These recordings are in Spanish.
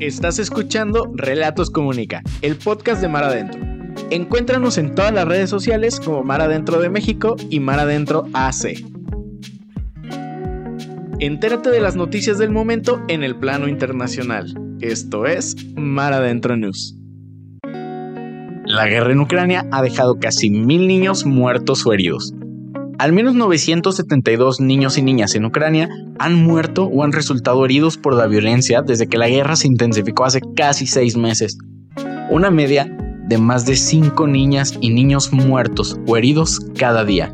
Estás escuchando Relatos Comunica, el podcast de Mar Adentro. Encuéntranos en todas las redes sociales como Mar Adentro de México y Mar Adentro AC. Entérate de las noticias del momento en el plano internacional. Esto es Mar Adentro News. La guerra en Ucrania ha dejado casi mil niños muertos o heridos. Al menos 972 niños y niñas en Ucrania han muerto o han resultado heridos por la violencia desde que la guerra se intensificó hace casi seis meses. Una media de más de 5 niñas y niños muertos o heridos cada día.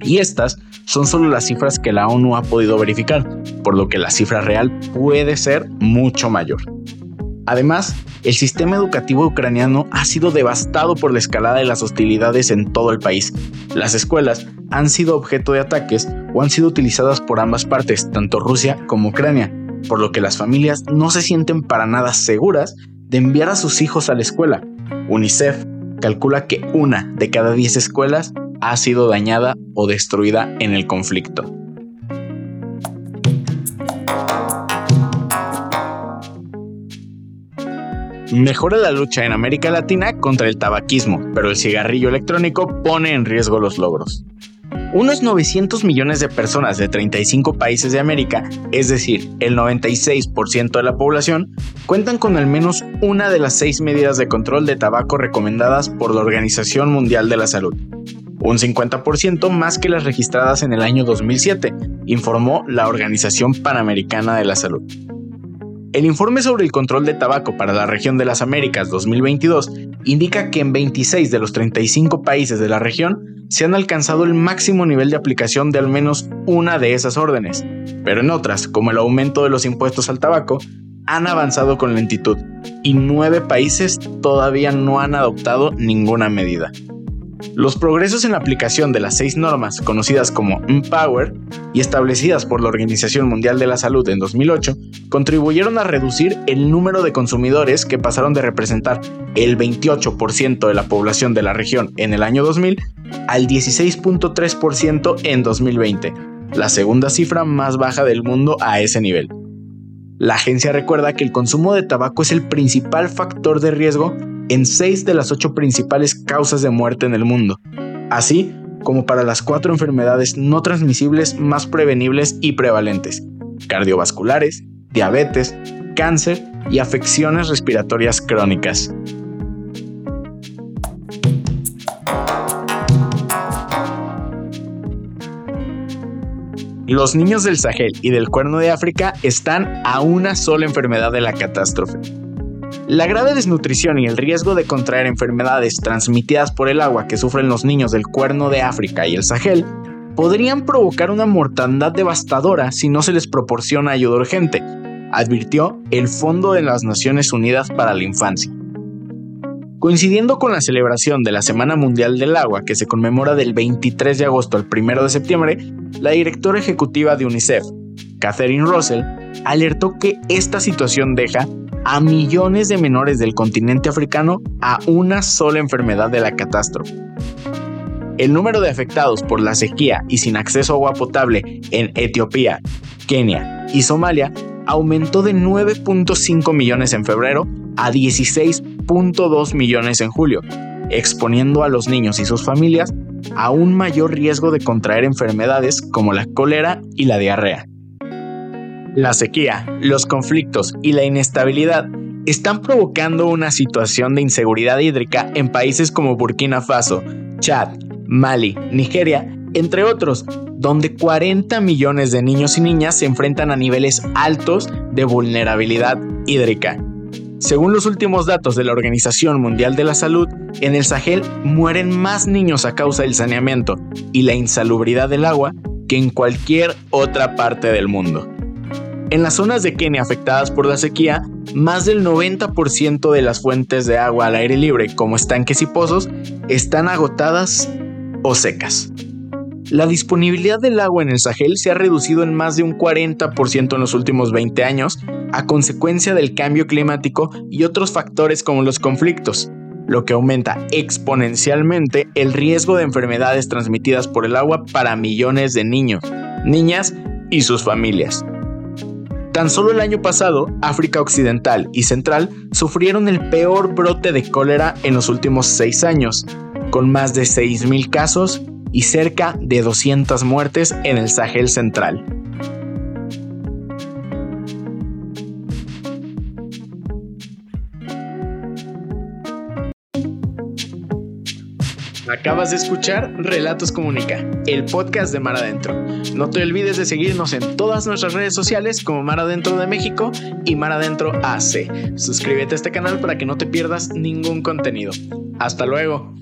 Y estas son solo las cifras que la ONU ha podido verificar, por lo que la cifra real puede ser mucho mayor. Además, el sistema educativo ucraniano ha sido devastado por la escalada de las hostilidades en todo el país. Las escuelas han sido objeto de ataques o han sido utilizadas por ambas partes, tanto Rusia como Ucrania, por lo que las familias no se sienten para nada seguras de enviar a sus hijos a la escuela. UNICEF calcula que una de cada 10 escuelas ha sido dañada o destruida en el conflicto. Mejora la lucha en América Latina contra el tabaquismo, pero el cigarrillo electrónico pone en riesgo los logros. Unos 900 millones de personas de 35 países de América, es decir, el 96% de la población, cuentan con al menos una de las seis medidas de control de tabaco recomendadas por la Organización Mundial de la Salud. Un 50% más que las registradas en el año 2007, informó la Organización Panamericana de la Salud. El informe sobre el control de tabaco para la región de las Américas 2022 indica que en 26 de los 35 países de la región se han alcanzado el máximo nivel de aplicación de al menos una de esas órdenes, pero en otras, como el aumento de los impuestos al tabaco, han avanzado con lentitud y nueve países todavía no han adoptado ninguna medida. Los progresos en la aplicación de las seis normas conocidas como Empower y establecidas por la Organización Mundial de la Salud en 2008 contribuyeron a reducir el número de consumidores que pasaron de representar el 28% de la población de la región en el año 2000 al 16.3% en 2020, la segunda cifra más baja del mundo a ese nivel. La agencia recuerda que el consumo de tabaco es el principal factor de riesgo en seis de las ocho principales causas de muerte en el mundo, así como para las cuatro enfermedades no transmisibles más prevenibles y prevalentes, cardiovasculares, diabetes, cáncer y afecciones respiratorias crónicas. Los niños del Sahel y del Cuerno de África están a una sola enfermedad de la catástrofe, la grave desnutrición y el riesgo de contraer enfermedades transmitidas por el agua que sufren los niños del Cuerno de África y el Sahel podrían provocar una mortandad devastadora si no se les proporciona ayuda urgente, advirtió el Fondo de las Naciones Unidas para la Infancia. Coincidiendo con la celebración de la Semana Mundial del Agua que se conmemora del 23 de agosto al 1 de septiembre, la directora ejecutiva de UNICEF, Catherine Russell, alertó que esta situación deja a millones de menores del continente africano a una sola enfermedad de la catástrofe. El número de afectados por la sequía y sin acceso a agua potable en Etiopía, Kenia y Somalia aumentó de 9.5 millones en febrero a 16.2 millones en julio, exponiendo a los niños y sus familias a un mayor riesgo de contraer enfermedades como la cólera y la diarrea. La sequía, los conflictos y la inestabilidad están provocando una situación de inseguridad hídrica en países como Burkina Faso, Chad, Mali, Nigeria, entre otros, donde 40 millones de niños y niñas se enfrentan a niveles altos de vulnerabilidad hídrica. Según los últimos datos de la Organización Mundial de la Salud, en el Sahel mueren más niños a causa del saneamiento y la insalubridad del agua que en cualquier otra parte del mundo. En las zonas de Kenia afectadas por la sequía, más del 90% de las fuentes de agua al aire libre, como estanques y pozos, están agotadas o secas. La disponibilidad del agua en el Sahel se ha reducido en más de un 40% en los últimos 20 años a consecuencia del cambio climático y otros factores como los conflictos, lo que aumenta exponencialmente el riesgo de enfermedades transmitidas por el agua para millones de niños, niñas y sus familias. Tan solo el año pasado, África Occidental y Central sufrieron el peor brote de cólera en los últimos seis años, con más de 6.000 casos y cerca de 200 muertes en el Sahel Central. Acabas de escuchar Relatos Comunica, el podcast de Mar Adentro. No te olvides de seguirnos en todas nuestras redes sociales como Mar Adentro de México y Mar Adentro AC. Suscríbete a este canal para que no te pierdas ningún contenido. Hasta luego.